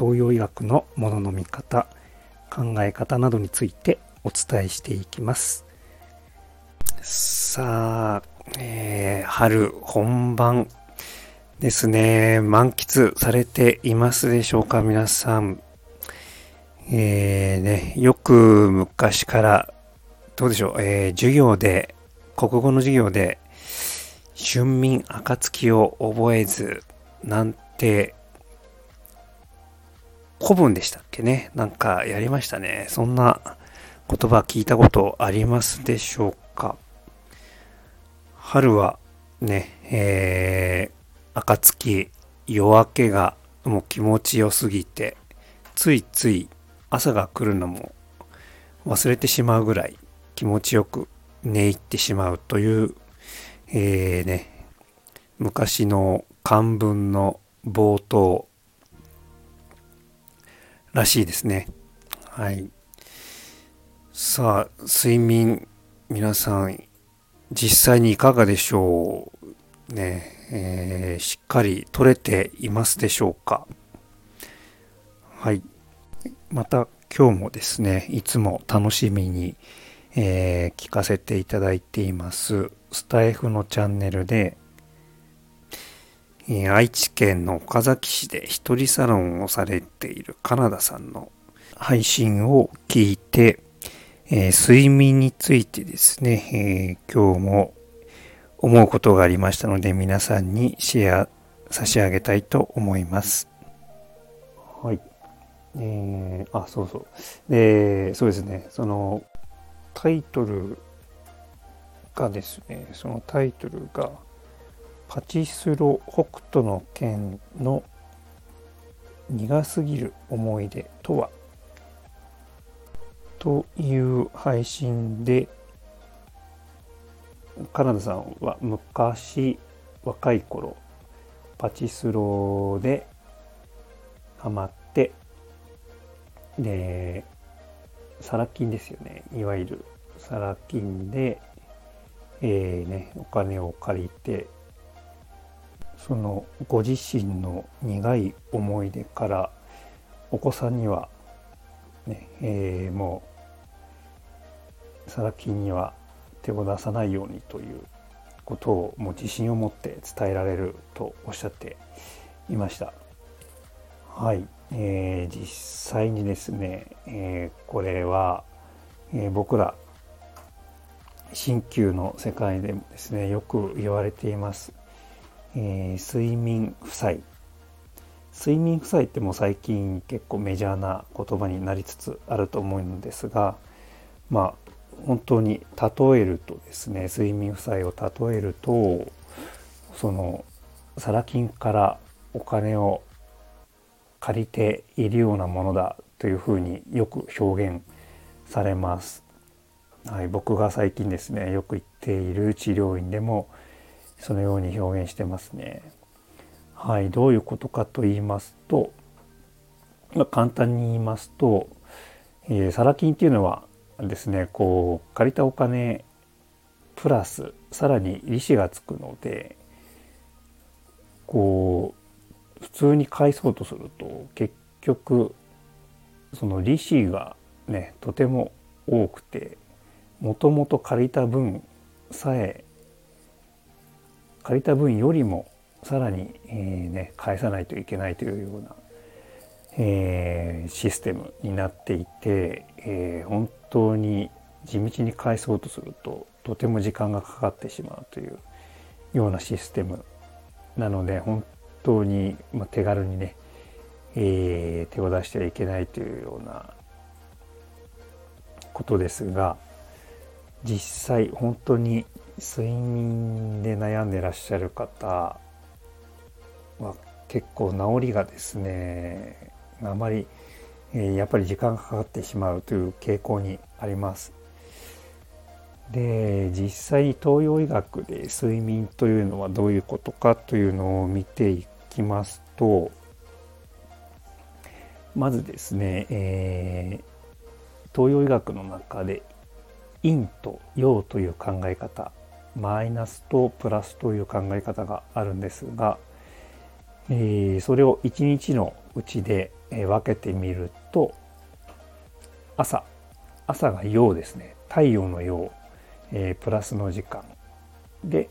東洋医学のものの見方、考え方などについてお伝えしていきます。さあ、えー、春本番ですね。満喫されていますでしょうか皆さん。えー、ね、よく昔から、どうでしょう、えー、授業で、国語の授業で、春眠暁を覚えず、なんて古文でしたっけね？なんかやりましたね。そんな言葉聞いたことありますでしょうか？春はね、えー、暁、夜明けがもう気持ちよすぎて、ついつい朝が来るのも忘れてしまうぐらい気持ちよく寝入ってしまうという、えー、ね、昔の漢文の冒頭らしいですね。はい。さあ、睡眠、皆さん、実際にいかがでしょうね、えー、しっかり取れていますでしょうかはい。また今日もですね、いつも楽しみに、えー、聞かせていただいています、スタイフのチャンネルで、愛知県の岡崎市で一人サロンをされているカナダさんの配信を聞いて、えー、睡眠についてですね、えー、今日も思うことがありましたので皆さんにシェア差し上げたいと思います。はい。えー、あ、そうそう。で、そうですね、そのタイトルがですね、そのタイトルが、パチスロ北斗の拳の苦すぎる思い出とは？という配信でカナダさんは昔若い頃パチスロでハマってでサラ金ですよね。いわゆるサラ金で、えーね、お金を借りてそのご自身の苦い思い出からお子さんには、ねえー、もうサラ金には手を出さないようにということをもう自信を持って伝えられるとおっしゃっていました。はい、えー、実際にですね、えー、これは、えー、僕ら鍼灸の世界でもですねよく言われていますえー、睡眠負債睡眠負債ってもう最近結構メジャーな言葉になりつつあると思うんですがまあ本当に例えるとですね睡眠負債を例えるとそのサラ金からお金を借りているようなものだというふうによく表現されます。はい、僕が最近ですねよく行っている治療院でもそのように表現してますね。はい、どういうことかと言いますと、まあ、簡単に言いますと、えー、サラ金っていうのはですねこう借りたお金プラスさらに利子がつくのでこう普通に返そうとすると結局その利子がねとても多くてもともと借りた分さえ借りた分よりもさらに、えーね、返さないといけないというような、えー、システムになっていて、えー、本当に地道に返そうとするととても時間がかかってしまうというようなシステムなので本当に、まあ、手軽にね、えー、手を出してはいけないというようなことですが実際本当に睡眠で悩んでらっしゃる方は結構治りがですねあまりえやっぱり時間がかかってしまうという傾向にあります。で実際東洋医学で睡眠というのはどういうことかというのを見ていきますとまずですね、えー、東洋医学の中で陰と陽という考え方マイナスとプラスという考え方があるんですが、えー、それを一日のうちで分けてみると朝朝が陽ですね太陽の陽えー、プラスの時間で、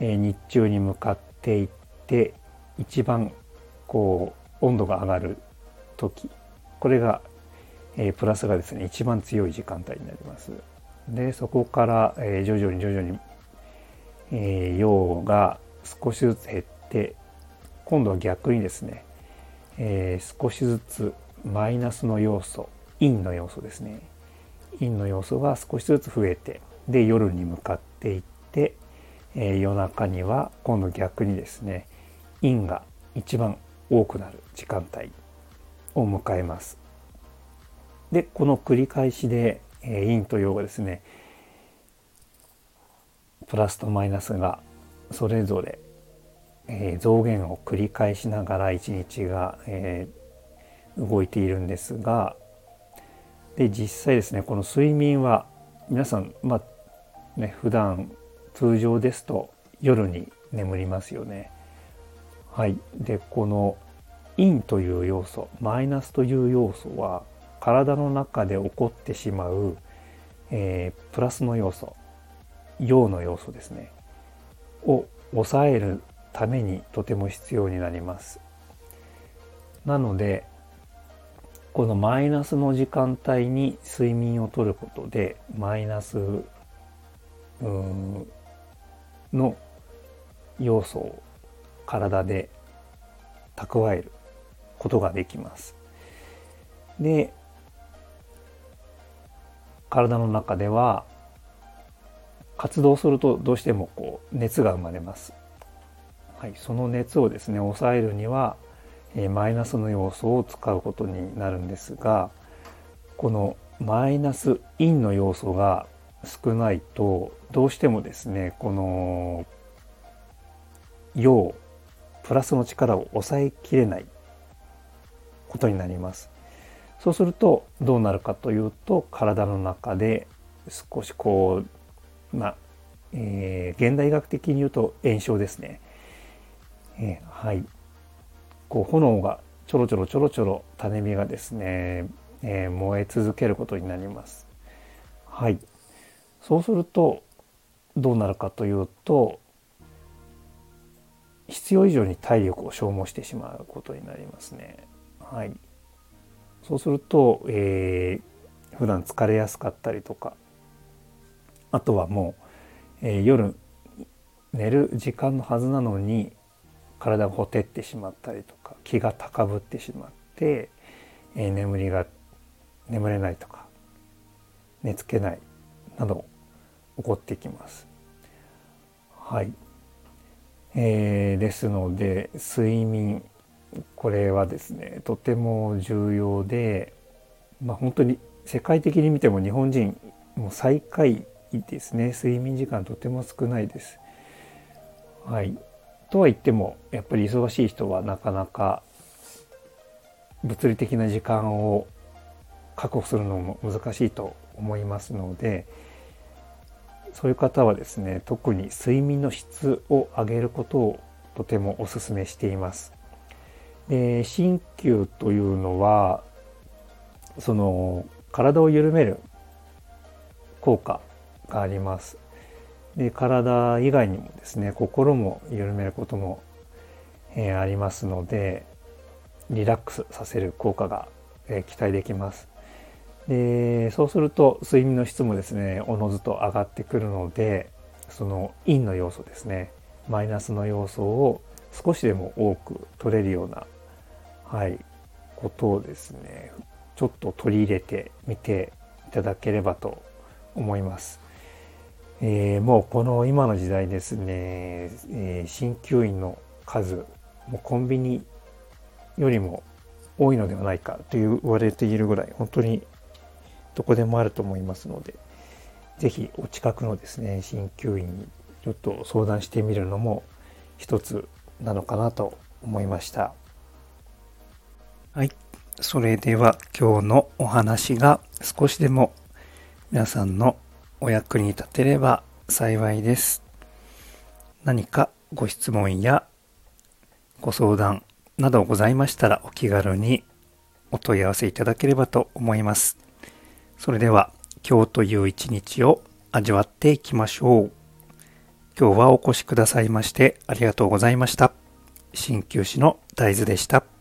えー、日中に向かっていって一番こう温度が上がる時これが、えー、プラスがですね一番強い時間帯になります。でそこから、え徐々に徐々に、え陽が少しずつ減って今度は逆にですね、え少しずつマイナスの要素陰の要素ですね陰の要素が少しずつ増えてで夜に向かっていって、え、夜中には今度逆にですね陰が一番多くなる時間帯を迎えます。でこの繰り返しで、え、陰と陽がですねプラスとマイナスがそれぞれ、え、増減を繰り返しながら一日が、え、動いているんですがで実際ですねこの睡眠は皆さん、まあ、ね、普段通常ですと夜に眠りますよね。はい。で、この陰という要素、マイナスという要素は体の中で起こってしまう、えー、プラスの要素、陽の要素ですね、を抑えるためにとても必要になります。なので、このマイナスの時間帯に睡眠をとることでマイナスの要素を体で蓄えることができます。で体の中では活動するとどうしてもこう熱が生まれます。はい、その熱をですね抑えるには、えー、マイナスの要素を使うことになるんですがこのマイナス陰の要素が少ないとどうしてもですねこの陽プラスの力を抑えきれないことになりますそうするとどうなるかというと体の中で少しこうまあ、えー、現代医学的に言うと炎症ですね、えー、はい。こう炎がちょろちょろちょろちょろ種火がですね、えー、燃え続けることになります。はい。そうするとどうなるかというと必要以上に体力を消耗してしまうことになりますね。はい、そうすると、えー、普段疲れやすかったりとかあとはもう、えー、夜寝る時間のはずなのに体がほてってしまったりとか気が高ぶってしまって、えー、眠りが眠れないとか寝つけないなど起こってきます。はい、えー、ですので睡眠これはですねとても重要で、まあ、本当に世界的に見ても日本人もう最下位ですね睡眠時間とても少ないです。はい、とは言ってもやっぱり忙しい人はなかなか物理的な時間を確保するのも難しいと思いますので、そういう方はですね特に睡眠の質を上げることをとてもお勧めしています。で鍼灸というのはその体を緩める効果があります。で体以外にもですね心も緩めることも、えー、ありますのでリラックスさせる効果が、えー、期待できます。でそうすると睡眠の質もですねおのずと上がってくるのでその陰の要素ですねマイナスの要素を少しでも多く取れるような、はい、ことをですねちょっと取り入れてみていただければと思います。えー、もうこの今の時代ですね、えー、鍼灸院の数もうコンビニよりも多いのではないかと言われているぐらい本当にどこでもあると思いますので是非お近くのですね鍼灸院にちょっと相談してみるのも一つなのかなと思いましたはいそれでは今日のお話が少しでも皆さんのお役に立てれば幸いです何かご質問やご相談などございましたらお気軽にお問い合わせいただければと思います。それでは今日という一日を味わっていきましょう。今日はお越しくださいましてありがとうございました。鍼灸師の大豆でした。